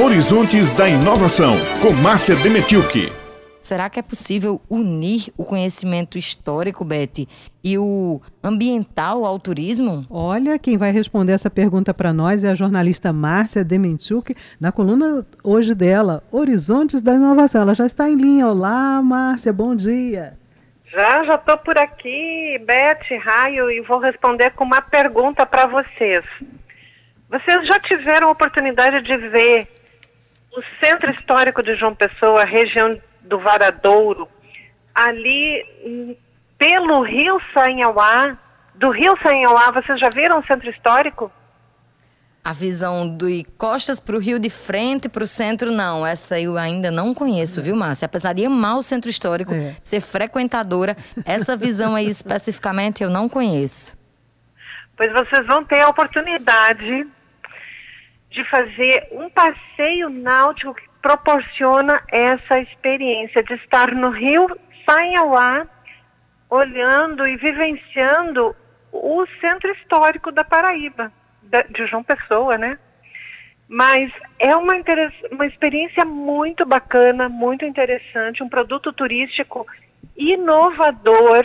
Horizontes da Inovação, com Márcia Demetilke. Será que é possível unir o conhecimento histórico, Beth, e o ambiental ao turismo? Olha, quem vai responder essa pergunta para nós é a jornalista Márcia Demenchuk, na coluna hoje dela, Horizontes da Inovação. Ela já está em linha. Olá, Márcia, bom dia. Já, já estou por aqui, Beth, Raio, e vou responder com uma pergunta para vocês. Vocês já tiveram a oportunidade de ver o Centro Histórico de João Pessoa, região do Varadouro, ali hum, pelo Rio Sanhauá, do Rio Sanhauá, vocês já viram o Centro Histórico? A visão do Costas para o Rio de frente para o centro, não. Essa eu ainda não conheço, viu, Márcia? Apesar de amar o centro histórico, é. ser frequentadora, essa visão aí especificamente eu não conheço. Pois vocês vão ter a oportunidade de fazer um passeio náutico que proporciona essa experiência de estar no Rio Sanhauá, olhando e vivenciando o centro histórico da Paraíba, de João Pessoa, né? Mas é uma, uma experiência muito bacana, muito interessante, um produto turístico inovador.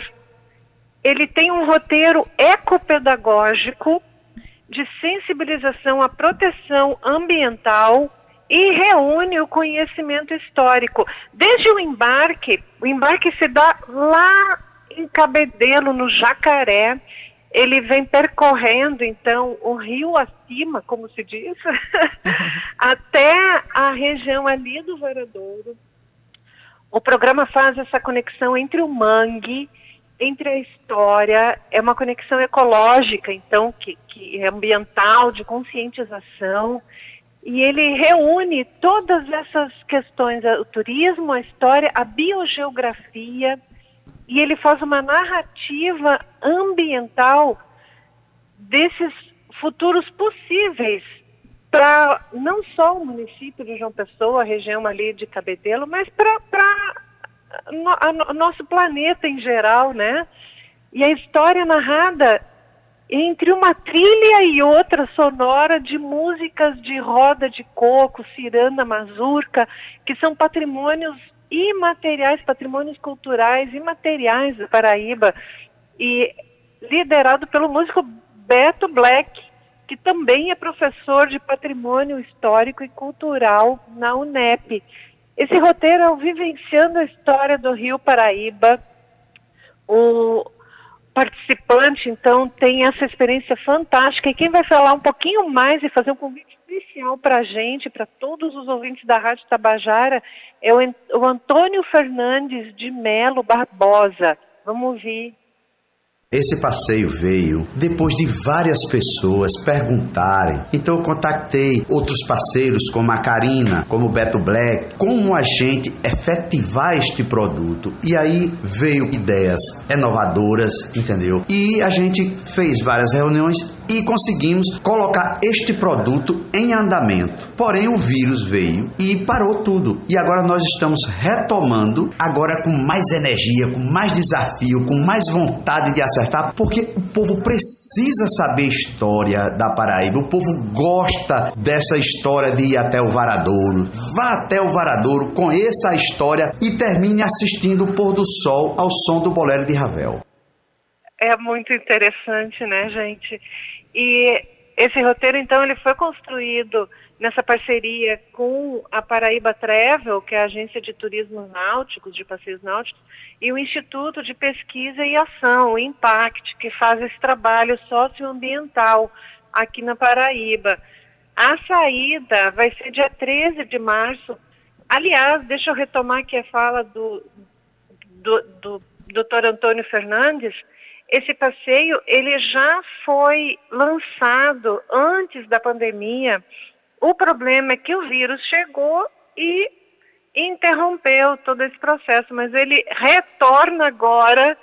Ele tem um roteiro ecopedagógico de sensibilização à proteção ambiental e reúne o conhecimento histórico. Desde o embarque, o embarque se dá lá em Cabedelo, no Jacaré. Ele vem percorrendo, então, o rio acima, como se diz, até a região ali do Varadouro. O programa faz essa conexão entre o mangue entre a história, é uma conexão ecológica, então, que, que é ambiental, de conscientização, e ele reúne todas essas questões, o turismo, a história, a biogeografia, e ele faz uma narrativa ambiental desses futuros possíveis para não só o município de João Pessoa, a região ali de Cabedelo, mas para no, nosso planeta em geral, né? E a história narrada entre uma trilha e outra sonora de músicas de roda de coco, ciranda, mazurca, que são patrimônios imateriais, patrimônios culturais imateriais da Paraíba, e liderado pelo músico Beto Black, que também é professor de patrimônio histórico e cultural na UNEP. Esse roteiro é o Vivenciando a História do Rio Paraíba. O participante, então, tem essa experiência fantástica. E quem vai falar um pouquinho mais e fazer um convite especial para a gente, para todos os ouvintes da Rádio Tabajara, é o, Antônio Fernandes de Melo Barbosa. Vamos ouvir. Esse passeio veio depois de várias pessoas perguntarem. Então eu contactei outros parceiros como a Karina, como o Beto Black, como a gente efetivar este produto. E aí veio ideias inovadoras, entendeu? E a gente fez várias reuniões e conseguimos colocar este produto em andamento. Porém, o vírus veio e parou tudo. E agora nós estamos retomando, agora com mais energia, com mais desafio, com mais vontade de acertar, porque o povo precisa saber a história da Paraíba. O povo gosta dessa história de ir até o Varadouro. Vá até o Varadouro, conheça a história e termine assistindo o pôr do sol ao som do bolero de Ravel. É muito interessante, né, gente? E esse roteiro, então, ele foi construído nessa parceria com a Paraíba Travel, que é a agência de turismo náuticos, de passeios náuticos, e o Instituto de Pesquisa e Ação, o IMPACT, que faz esse trabalho socioambiental aqui na Paraíba. A saída vai ser dia 13 de março. Aliás, deixa eu retomar aqui a fala do, do, do Dr. Antônio Fernandes, esse passeio ele já foi lançado antes da pandemia. O problema é que o vírus chegou e interrompeu todo esse processo, mas ele retorna agora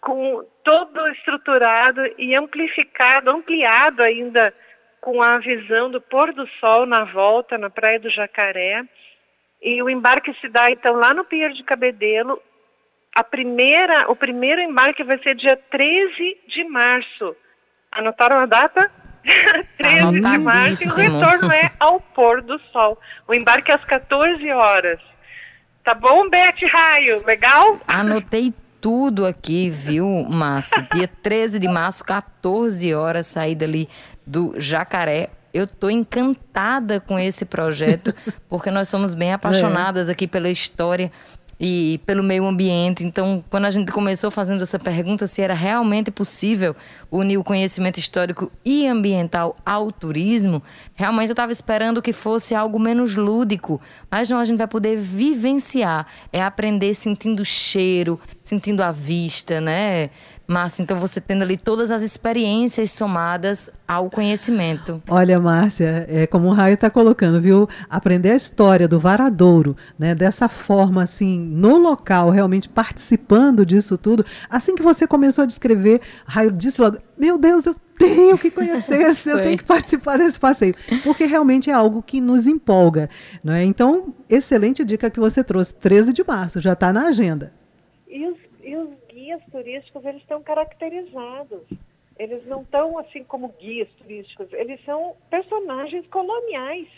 com todo estruturado e amplificado, ampliado ainda com a visão do pôr do sol na volta na Praia do Jacaré. E o embarque se dá então lá no Pier de Cabedelo, a primeira, o primeiro embarque vai ser dia 13 de março. Anotaram a data? 13 de março e o retorno é ao pôr do sol. O embarque é às 14 horas. Tá bom, Beth Raio? Legal? Anotei tudo aqui, viu, Márcia? Dia 13 de março, 14 horas, saída ali do Jacaré. Eu estou encantada com esse projeto, porque nós somos bem apaixonadas aqui pela história e pelo meio ambiente. Então, quando a gente começou fazendo essa pergunta se era realmente possível unir o conhecimento histórico e ambiental ao turismo, realmente eu estava esperando que fosse algo menos lúdico, mas não, a gente vai poder vivenciar, é aprender sentindo cheiro, sentindo a vista, né? Márcia, então você tendo ali todas as experiências somadas ao conhecimento. Olha, Márcia, é como o Raio está colocando, viu? Aprender a história do varadouro, né? Dessa forma, assim, no local, realmente participando disso tudo. Assim que você começou a descrever, Raio disse logo, meu Deus, eu tenho que conhecer, eu tenho que participar desse passeio, porque realmente é algo que nos empolga, não é? Então, excelente dica que você trouxe, 13 de março, já está na agenda. E os, e os guias turísticos, eles estão caracterizados. Eles não estão assim como guias turísticos, eles são personagens coloniais.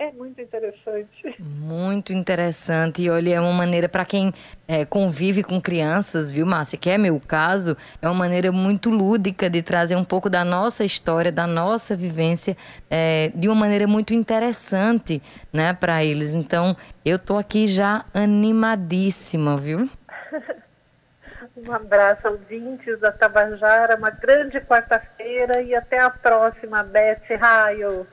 É muito interessante. Muito interessante. E olha, é uma maneira para quem é, convive com crianças, viu, Márcia? Que é meu caso, é uma maneira muito lúdica de trazer um pouco da nossa história, da nossa vivência, é, de uma maneira muito interessante, né, para eles. Então, eu tô aqui já animadíssima, viu? Um abraço aos ouvintes da Tabajara, uma grande quarta-feira e até a próxima, Beth Raio.